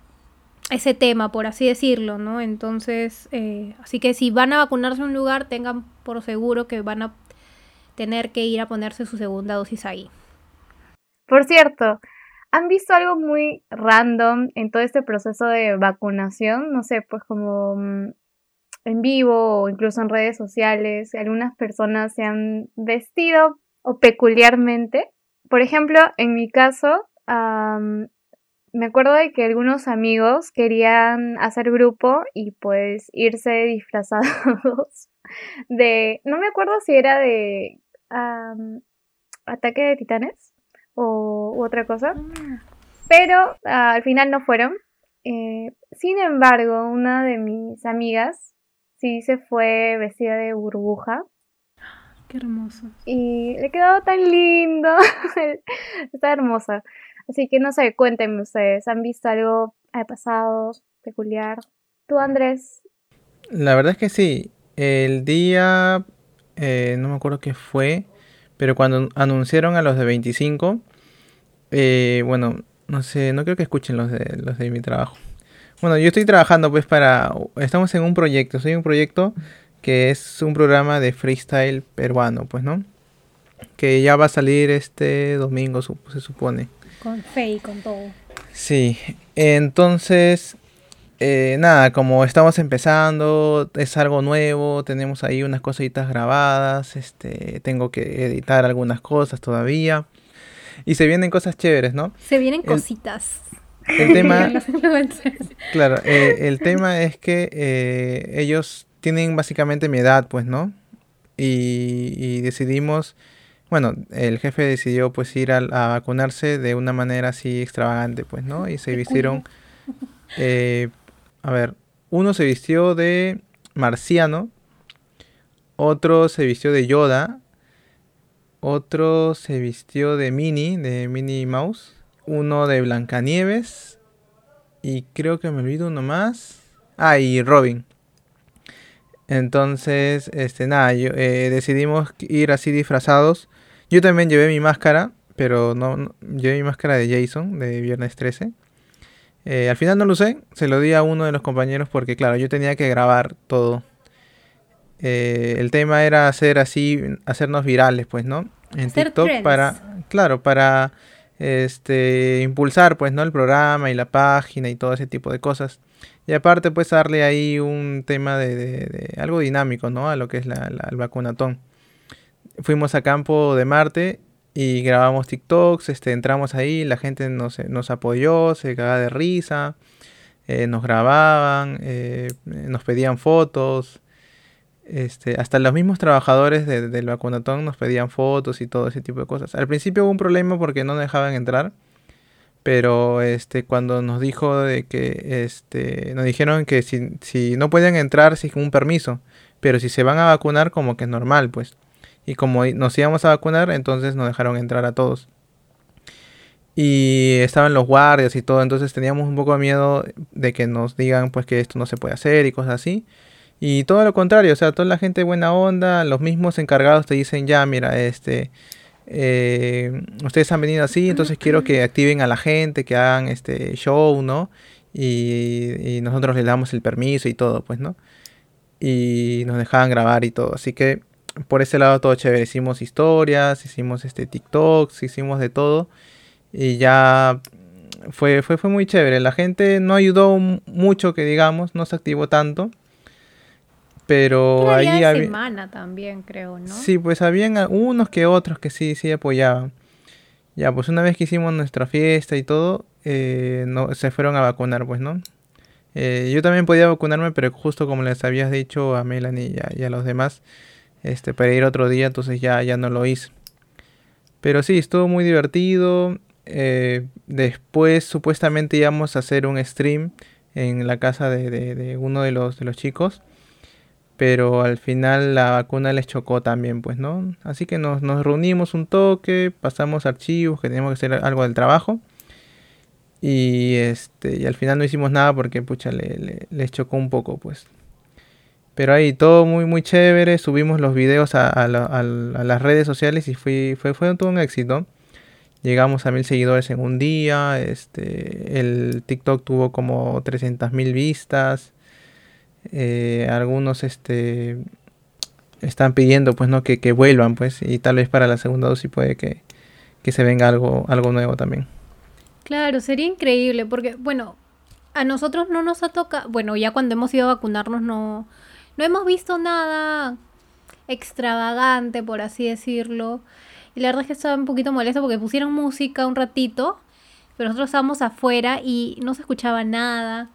ese tema, por así decirlo, ¿no? Entonces, eh, así que si van a vacunarse en un lugar, tengan por seguro que van a tener que ir a ponerse su segunda dosis ahí. Por cierto, ¿han visto algo muy random en todo este proceso de vacunación? No sé, pues como mm, en vivo o incluso en redes sociales, algunas personas se han vestido o peculiarmente. Por ejemplo, en mi caso, me acuerdo de que algunos amigos querían hacer grupo y pues irse disfrazados de, no me acuerdo si era de ataque de titanes o u otra cosa, ah. pero ah, al final no fueron. Eh, sin embargo, una de mis amigas sí se fue vestida de burbuja. Qué hermoso. Y le quedó tan lindo. Está hermosa. Así que no sé, cuéntenme ustedes, ¿han visto algo ha pasado peculiar? ¿Tú, Andrés? La verdad es que sí. El día, eh, no me acuerdo qué fue, pero cuando anunciaron a los de 25, eh, bueno, no sé, no creo que escuchen los de, los de mi trabajo. Bueno, yo estoy trabajando pues para, estamos en un proyecto, soy un proyecto que es un programa de freestyle peruano, pues, ¿no? Que ya va a salir este domingo, se supone. Con fe y con todo. Sí, entonces, eh, nada, como estamos empezando, es algo nuevo, tenemos ahí unas cositas grabadas, este, tengo que editar algunas cosas todavía. Y se vienen cosas chéveres, ¿no? Se vienen cositas. El tema, claro, eh, el tema es que eh, ellos tienen básicamente mi edad, pues, ¿no? Y, y decidimos bueno, el jefe decidió pues ir a, vacunarse de una manera así extravagante, pues, ¿no? Y se vistieron, eh, a ver, uno se vistió de marciano, otro se vistió de Yoda, otro se vistió de Minnie, de Minnie Mouse, uno de Blancanieves, y creo que me olvido uno más. Ah, y Robin. Entonces, este, nada, eh, decidimos ir así disfrazados yo también llevé mi máscara, pero no, llevé mi máscara de Jason de Viernes 13. Eh, al final no lo usé, se lo di a uno de los compañeros porque, claro, yo tenía que grabar todo. Eh, el tema era hacer así, hacernos virales, pues, ¿no? En TikTok para, claro, para este impulsar, pues, ¿no? El programa y la página y todo ese tipo de cosas. Y aparte, pues, darle ahí un tema de, algo dinámico, ¿no? A lo que es la, el vacunatón fuimos a campo de Marte y grabamos TikToks, este, entramos ahí, la gente nos, nos apoyó, se cagaba de risa, eh, nos grababan, eh, nos pedían fotos, este, hasta los mismos trabajadores del vacunatón nos pedían fotos y todo ese tipo de cosas. Al principio hubo un problema porque no dejaban entrar, pero este, cuando nos dijo de que, este, nos dijeron que si, si no podían entrar sin un permiso, pero si se van a vacunar como que es normal, pues. Y como nos íbamos a vacunar, entonces nos dejaron entrar a todos. Y estaban los guardias y todo, entonces teníamos un poco de miedo de que nos digan pues que esto no se puede hacer y cosas así. Y todo lo contrario, o sea, toda la gente buena onda, los mismos encargados te dicen, ya, mira, este, eh, ustedes han venido así, entonces quiero que activen a la gente, que hagan este show, ¿no? Y, nosotros les damos el permiso y todo, pues, ¿no? Y nos dejaban grabar y todo, así que por ese lado todo chévere. Hicimos historias, hicimos este TikToks, hicimos de todo. Y ya fue, fue, fue muy chévere. La gente no ayudó mucho, que digamos, no se activó tanto. Pero ahí había... semana también, creo, ¿no? Sí, pues habían unos que otros que sí, sí apoyaban. Ya, pues una vez que hicimos nuestra fiesta y todo, eh, no, se fueron a vacunar, pues, ¿no? Eh, yo también podía vacunarme, pero justo como les habías dicho a Melanie y a los demás, este, para ir otro día, entonces ya, ya no lo hice. Pero sí, estuvo muy divertido. Eh, después supuestamente íbamos a hacer un stream en la casa de, uno de los, de los chicos. Pero al final la vacuna les chocó también, pues, ¿no? Así que nos, reunimos un toque, pasamos archivos, que teníamos que hacer algo del trabajo. Y este, y al final no hicimos nada porque pucha les chocó un poco, pues. Pero ahí todo muy muy chévere, subimos los videos a, las redes sociales y fue, fue, fue todo un éxito. llegamos a mil seguidores en un día, este, el TikTok tuvo como 300 mil vistas, eh, algunos este, están pidiendo pues no que, vuelvan pues y tal vez para la segunda dosis puede que, que se venga algo, algo nuevo también. Claro, sería increíble porque, bueno, a nosotros no nos ha tocado, bueno, ya cuando hemos ido a vacunarnos no, no hemos visto nada extravagante, por así decirlo. Y la verdad es que estaba un poquito molesta porque pusieron música un ratito, pero nosotros estábamos afuera y no se escuchaba nada.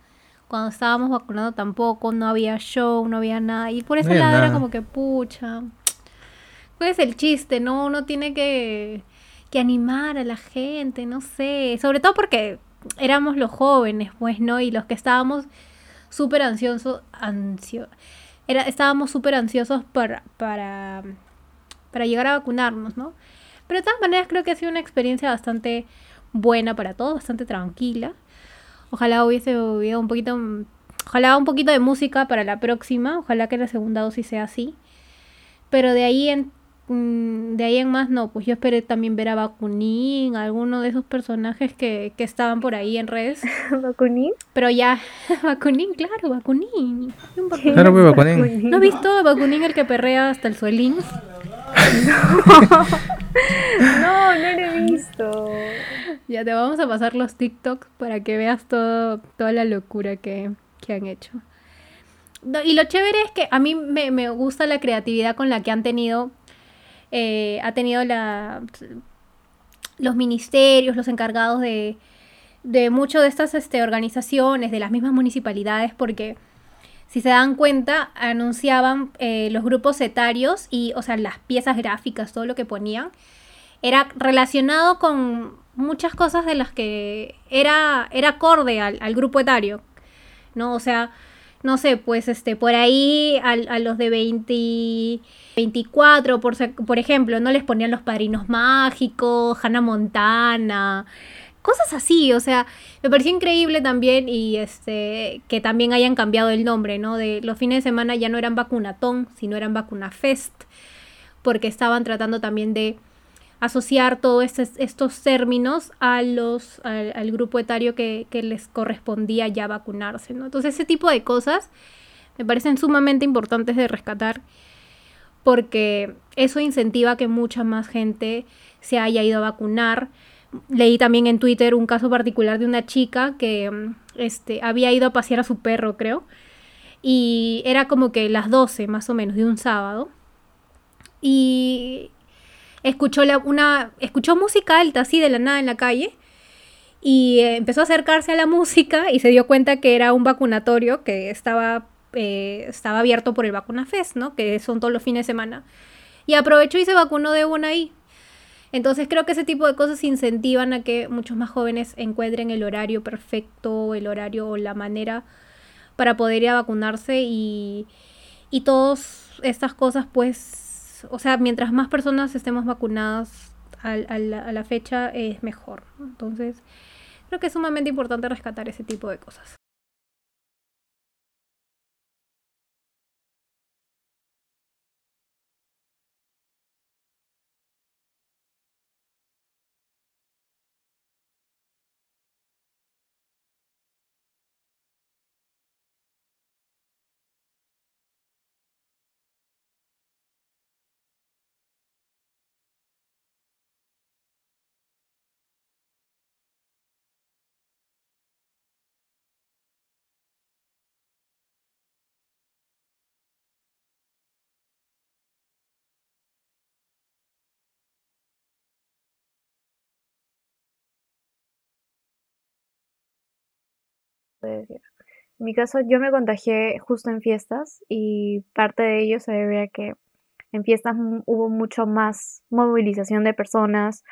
Cuando estábamos vacunando tampoco, no había show, no había nada. Y por ese lado era como que, pucha, ¿cuál es el chiste? No, uno tiene que, que animar a la gente, no sé. Sobre todo porque éramos los jóvenes, pues, ¿no? Y los que estábamos súper ansiosos, ansio, era, estábamos súper ansiosos para, para, para llegar a vacunarnos, ¿no? Pero de todas maneras creo que ha sido una experiencia bastante buena para todos, bastante tranquila. Ojalá hubiese habido un poquito, ojalá un poquito de música para la próxima, ojalá que la segunda dosis sea así. Pero de ahí en Mm, de ahí en más no, pues yo esperé también ver a Bakunin, alguno de esos personajes que, que estaban por ahí en redes. ¿Bakunin? Pero ya, Bakunin, claro, Bakunin. Claro, pues Bakunin. ¿No has visto Bakunin el que perrea hasta el suelín? No. no, lo he visto. Ya te vamos a pasar los TikToks para que veas todo, toda la locura que, que han hecho. y lo chévere es que a mí me, me gusta la creatividad con la que han tenido eh, ha tenido la, los ministerios, los encargados de, de muchas de estas este, organizaciones, de las mismas municipalidades, porque si se dan cuenta, anunciaban eh, los grupos etarios y, o sea, las piezas gráficas, todo lo que ponían, era relacionado con muchas cosas de las que era, era acorde al, al grupo etario, ¿no? O sea, no sé, pues este, por ahí a, a los de 20 24, por, por ejemplo, no les ponían los padrinos mágicos, Hannah Montana, cosas así, o sea, me pareció increíble también y este que también hayan cambiado el nombre, ¿no? De los fines de semana ya no eran vacunatón, sino eran vacunafest, porque estaban tratando también de asociar todos estos términos a los, al, grupo etario que, les correspondía ya vacunarse, ¿no? Entonces ese tipo de cosas me parecen sumamente importantes de rescatar porque eso incentiva que mucha más gente se haya ido a vacunar. Leí también en Twitter un caso particular de una chica que mm, este, había ido a pasear a su perro, creo, y era como que las 12 más o menos de un sábado. Y escuchó, la, una, escuchó música alta así de la nada en la calle y eh, empezó a acercarse a la música y se dio cuenta que era un vacunatorio que estaba eh, estaba abierto por el Vacuna Fest, ¿no? Que son todos los fines de semana. Y aprovechó y se vacunó de una ahí. Entonces creo que ese tipo de cosas incentivan a que muchos más jóvenes encuentren el horario perfecto, el horario o la manera para poder ir a vacunarse y, y todas estas cosas pues, o sea, mientras más personas estemos vacunadas a, la, fecha es mejor. Entonces creo que es sumamente importante rescatar ese tipo de cosas. En mi caso, yo me contagié justo en fiestas y parte de ello se debe a que en fiestas hubo mucho más movilización de personas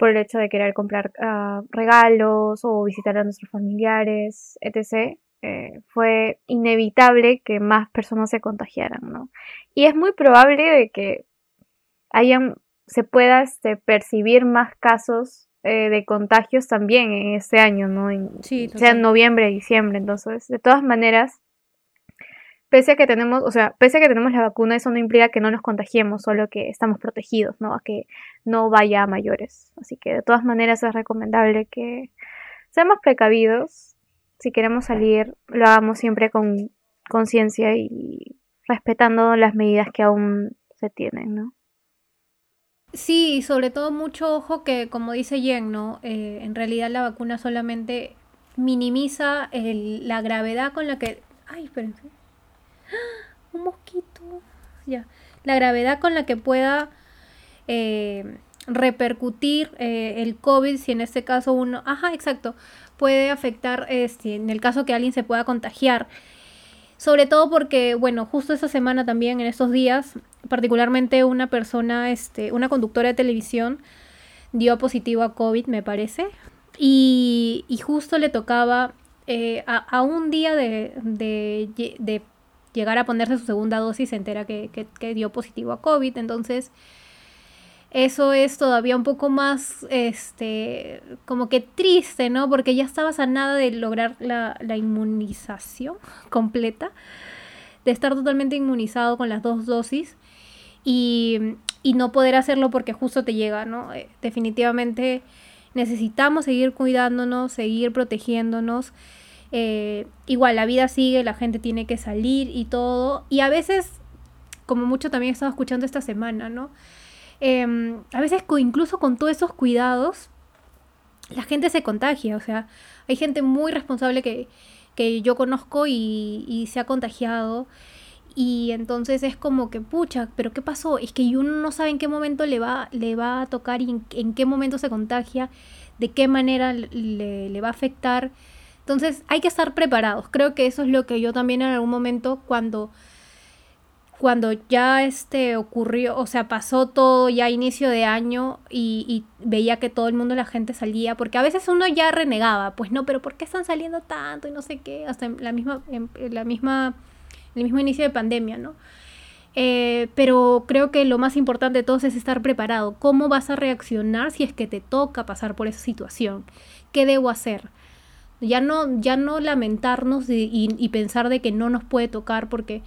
por el hecho de querer comprar ah, regalos o visitar a nuestros familiares, etc. Eh, fue inevitable que más personas se contagiaran, ¿no? Y es muy probable de que hayan, se pueda este, percibir más casos eh, de contagios también en este año, ¿no? En, sea en noviembre, diciembre. Entonces, de todas maneras, pese a que tenemos, o sea, pese a que tenemos la vacuna, eso no implica que no nos contagiemos, solo que estamos protegidos, ¿no? A que no vaya a mayores. Así que de todas maneras es recomendable que seamos precavidos. Si queremos salir, lo hagamos siempre con conciencia y respetando las medidas que aún se tienen, ¿no? Sí, y sobre todo mucho ojo que, como dice Jen, ¿no? Eh, en realidad la vacuna solamente minimiza el- la gravedad con la que... Ay, espérense. ¡Ah! Un mosquito. Ya. La gravedad con la que pueda eh, repercutir eh, el COVID, si en este caso uno... Ajá, exacto. Puede afectar, este, en el caso que alguien se pueda contagiar. Sobre todo porque, bueno, justo esta semana también, en estos días, particularmente una persona, este, una conductora de televisión, dio positivo a COVID, me parece. Y, y justo le tocaba eh, a, a un día de, de de llegar a ponerse su segunda dosis, se entera que- que dio positivo a COVID. Entonces, eso es todavía un poco más, este, como que triste, ¿no? Porque ya estabas a nada de lograr la, la inmunización completa, de estar totalmente inmunizado con las dos dosis y, y no poder hacerlo porque justo te llega, ¿no? Eh, definitivamente necesitamos seguir cuidándonos, seguir protegiéndonos. Eh, igual, la vida sigue, la gente tiene que salir y todo. Y a veces, como mucho también he estado escuchando esta semana, ¿no? Em, a veces incluso con todos esos cuidados, la gente se contagia. O sea, hay gente muy responsable que, que yo conozco y, y se ha contagiado. Y entonces es como que, pucha, pero ¿qué pasó? Es que uno no sabe en qué momento le va, le va a tocar y en, en qué momento se contagia, de qué manera le, le va a afectar. Entonces hay que estar preparados. Creo que eso es lo que yo también en algún momento cuando cuando ya este ocurrió, o sea, pasó todo ya inicio de año y, y veía que todo el mundo, la gente salía, porque a veces uno ya renegaba, pues no, pero ¿por qué están saliendo tanto y no sé qué? Hasta en la misma, en la misma, el mismo inicio de pandemia, ¿no? Eh, pero creo que lo más importante de todo es estar preparado. ¿Cómo vas a reaccionar si es que te toca pasar por esa situación? ¿Qué debo hacer? Ya no, ya no lamentarnos y, y- y pensar de que no nos puede tocar porque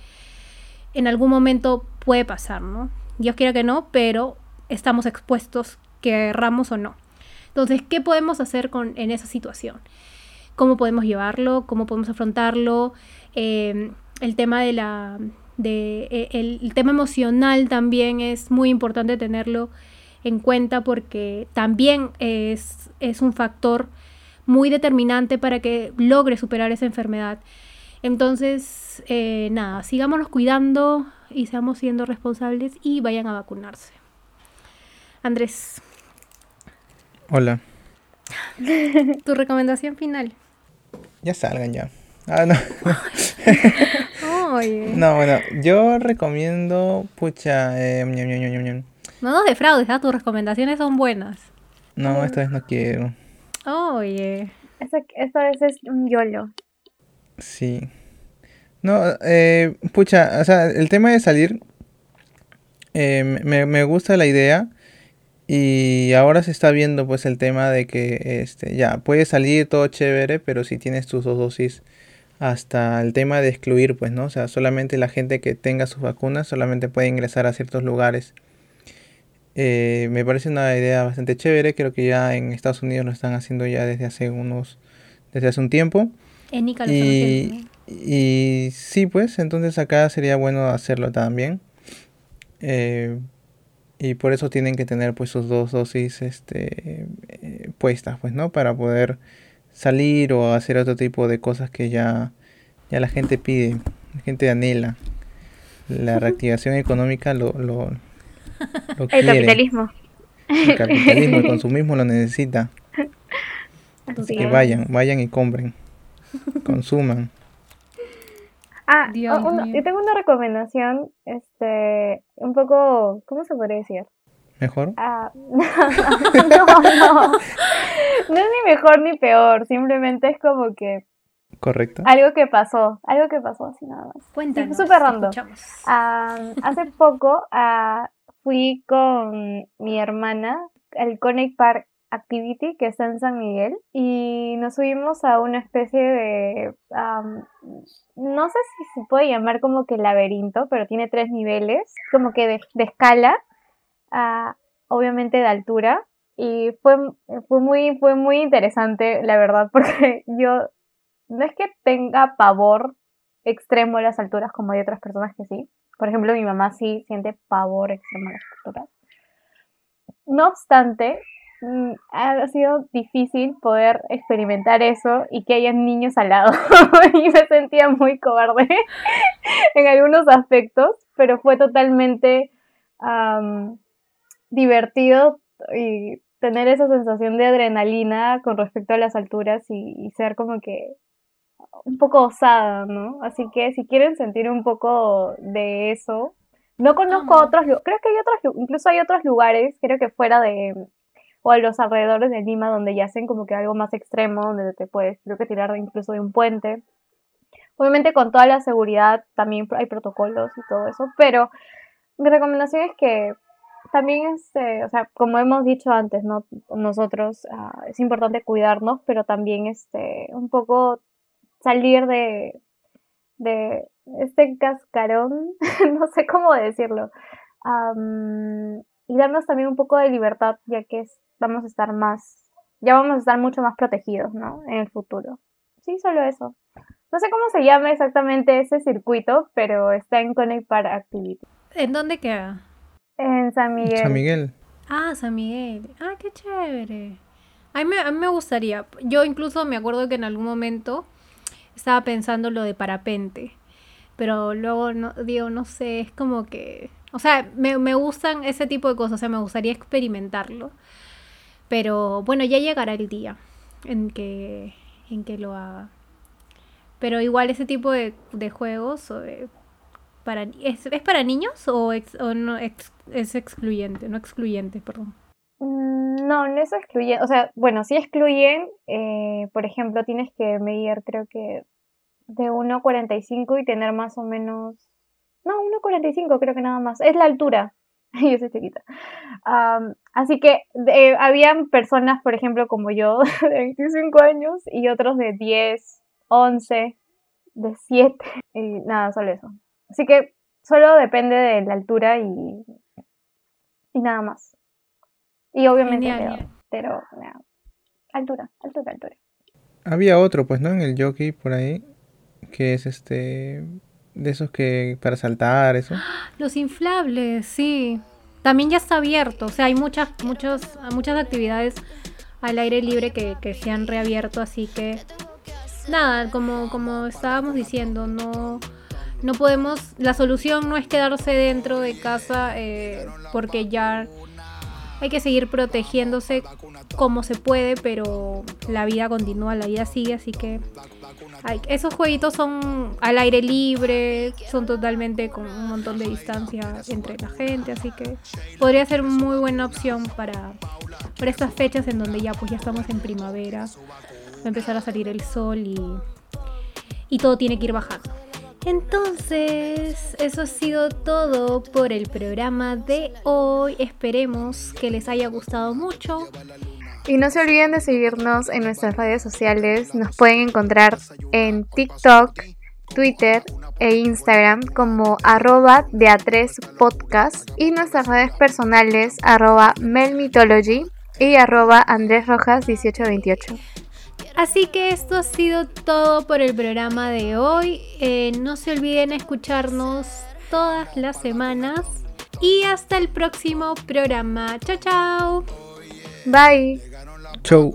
en algún momento puede pasar, ¿no? Dios quiera que no, pero estamos expuestos, querramos o no. Entonces, ¿qué podemos hacer con, en esa situación? ¿Cómo podemos llevarlo? ¿Cómo podemos afrontarlo? Eh, el tema de la... De, eh, el, el tema emocional también es muy importante tenerlo en cuenta porque también es, es un factor muy determinante para que logre superar esa enfermedad. Entonces, eh, nada, sigámonos cuidando y seamos siendo responsables y vayan a vacunarse. Andrés, Hola. tu recomendación final. Ya salgan ya. Ah, no. Oye, No, bueno, yo recomiendo, pucha, eh, ñam, ñam, ñam, ñam, ñam. no nos defraudes, ¿ah? tus recomendaciones son buenas. No, esta vez no quiero. Oye, Esta, esta vez es un YOLO. Sí. No, eh, pucha, o sea, el tema de salir, eh, me, me gusta la idea y ahora se está viendo pues el tema de que este, ya, puedes salir todo chévere, pero si tienes tus dos dosis, hasta el tema de excluir, pues, ¿no? O sea, solamente la gente que tenga sus vacunas solamente puede ingresar a ciertos lugares. Eh, me parece una idea bastante chévere, creo que ya en Estados Unidos lo están haciendo ya desde hace unos, desde hace un tiempo. En lo Y, sí, pues, entonces acá sería bueno hacerlo también. Eh, y por eso tienen que tener pues sus dos dosis este, eh, puestas, pues, ¿no? Para poder salir o hacer otro tipo de cosas que ya, ya la gente pide, la gente anhela. La reactivación económica lo, lo, lo El capitalismo. El capitalismo, el consumismo lo necesita. Así que vayan, vayan y compren. Consuman. Ah, Dios oh, mío. yo tengo una recomendación, este, un poco, ¿cómo se podría decir? Mejor. Ah, no, no, no es ni mejor ni peor, simplemente es como que Correcto. algo que pasó, algo que pasó así nada más. Cuéntanos. súper random. Ah, hace poco ah, fui con mi hermana al Connect Park Activity que está en San Miguel y nos subimos a una especie de, am, no sé si se puede llamar como que laberinto, pero tiene tres niveles, como que de, de escala, ah, obviamente de altura y fue, fue, muy, fue muy interesante, la verdad, porque yo no es que tenga pavor extremo a las alturas como hay otras personas que sí. Por ejemplo, mi mamá sí siente pavor extremo a las alturas. No obstante, ha sido difícil poder experimentar eso y que haya niños al lado. y me sentía muy cobarde en algunos aspectos, pero fue totalmente divertido y tener esa sensación de adrenalina con respecto a las alturas y, y ser como que un poco osada, ¿no? Así que si quieren sentir un poco de eso, no conozco Amo. otros, lu- creo que hay otros, lu- incluso hay otros lugares, creo que fuera de, o a los alrededores de Lima, donde ya hacen como que algo más extremo, donde te puedes, creo que tirar incluso de un puente. Obviamente con toda la seguridad también hay protocolos y todo eso, pero mi recomendación es que también, este, o sea, como hemos dicho antes, ¿no? Nosotros, ah, es importante cuidarnos, pero también, este, un poco salir de, de este cascarón, no sé cómo decirlo, y darnos también un poco de libertad, ya que es- vamos a estar más, ya vamos a estar mucho más protegidos, ¿no? En el futuro. Sí, solo eso. No sé cómo se llama exactamente ese circuito, pero está en Connect Park Activity. ¿En dónde queda? En San Miguel. San Miguel. Ah, San Miguel. Ah, qué chévere. A mí, me- a mí me gustaría. Yo incluso me acuerdo que en algún momento estaba pensando lo de parapente. Pero luego no, digo, no sé, es como que. O sea, me, me gustan ese tipo de cosas. O sea, me gustaría experimentarlo. Pero bueno, ya llegará el día en que, en que lo haga. Pero igual ese tipo de, de juegos para, ¿es, ¿es para niños o, o no es excluyente? No excluyente, perdón. Mm, No, no es excluyente. O sea, bueno, sí excluyen. eh, por ejemplo, tienes que medir, creo que de 1,45 y tener más o menos. No, 1,45 creo que nada más. Es la altura. Yo soy chiquita. Así que eh, habían personas, por ejemplo, como yo, de 25 años y otros de 10, 11, de 7. Y nada, solo eso. Así que solo depende de la altura y, y nada más. Y obviamente Genial, edad, pero nada, altura, altura, altura. Había otro, pues, ¿no? En el jockey por ahí. Que es este. De esos que. Para saltar, eso. Los inflables, sí. También ya está abierto. O sea, hay muchas, muchos, muchas actividades al aire libre que, que se han reabierto, así que nada, como, como estábamos diciendo, no, no podemos, la solución no es quedarse dentro de casa eh, porque ya hay que seguir protegiéndose como se puede, pero la vida continúa, la vida sigue, así que hay- esos jueguitos son al aire libre, son totalmente con un montón de distancia entre la gente, así que podría ser muy buena opción para, para estas fechas en donde ya pues ya estamos en primavera, va a empezar a salir el sol y, y todo tiene que ir bajando. Entonces, eso ha sido todo por el programa de hoy. Esperemos que les haya gustado mucho. Y no se olviden de seguirnos en nuestras redes sociales. Nos pueden encontrar en TikTok, Twitter e Instagram como arroba de A3 Podcast y nuestras redes personales arroba melmitology y arroba Andrés Rojas 1828. Así que esto ha sido todo por el programa de hoy. Eh, no se olviden escucharnos todas las semanas. Y hasta el próximo programa. Chao, chao. Bye. Chau.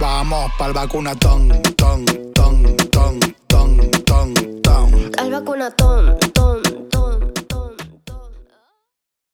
Vamos pa'l vacunatón, ton, ton, ton, ton, ton, ton. Al vacunatón.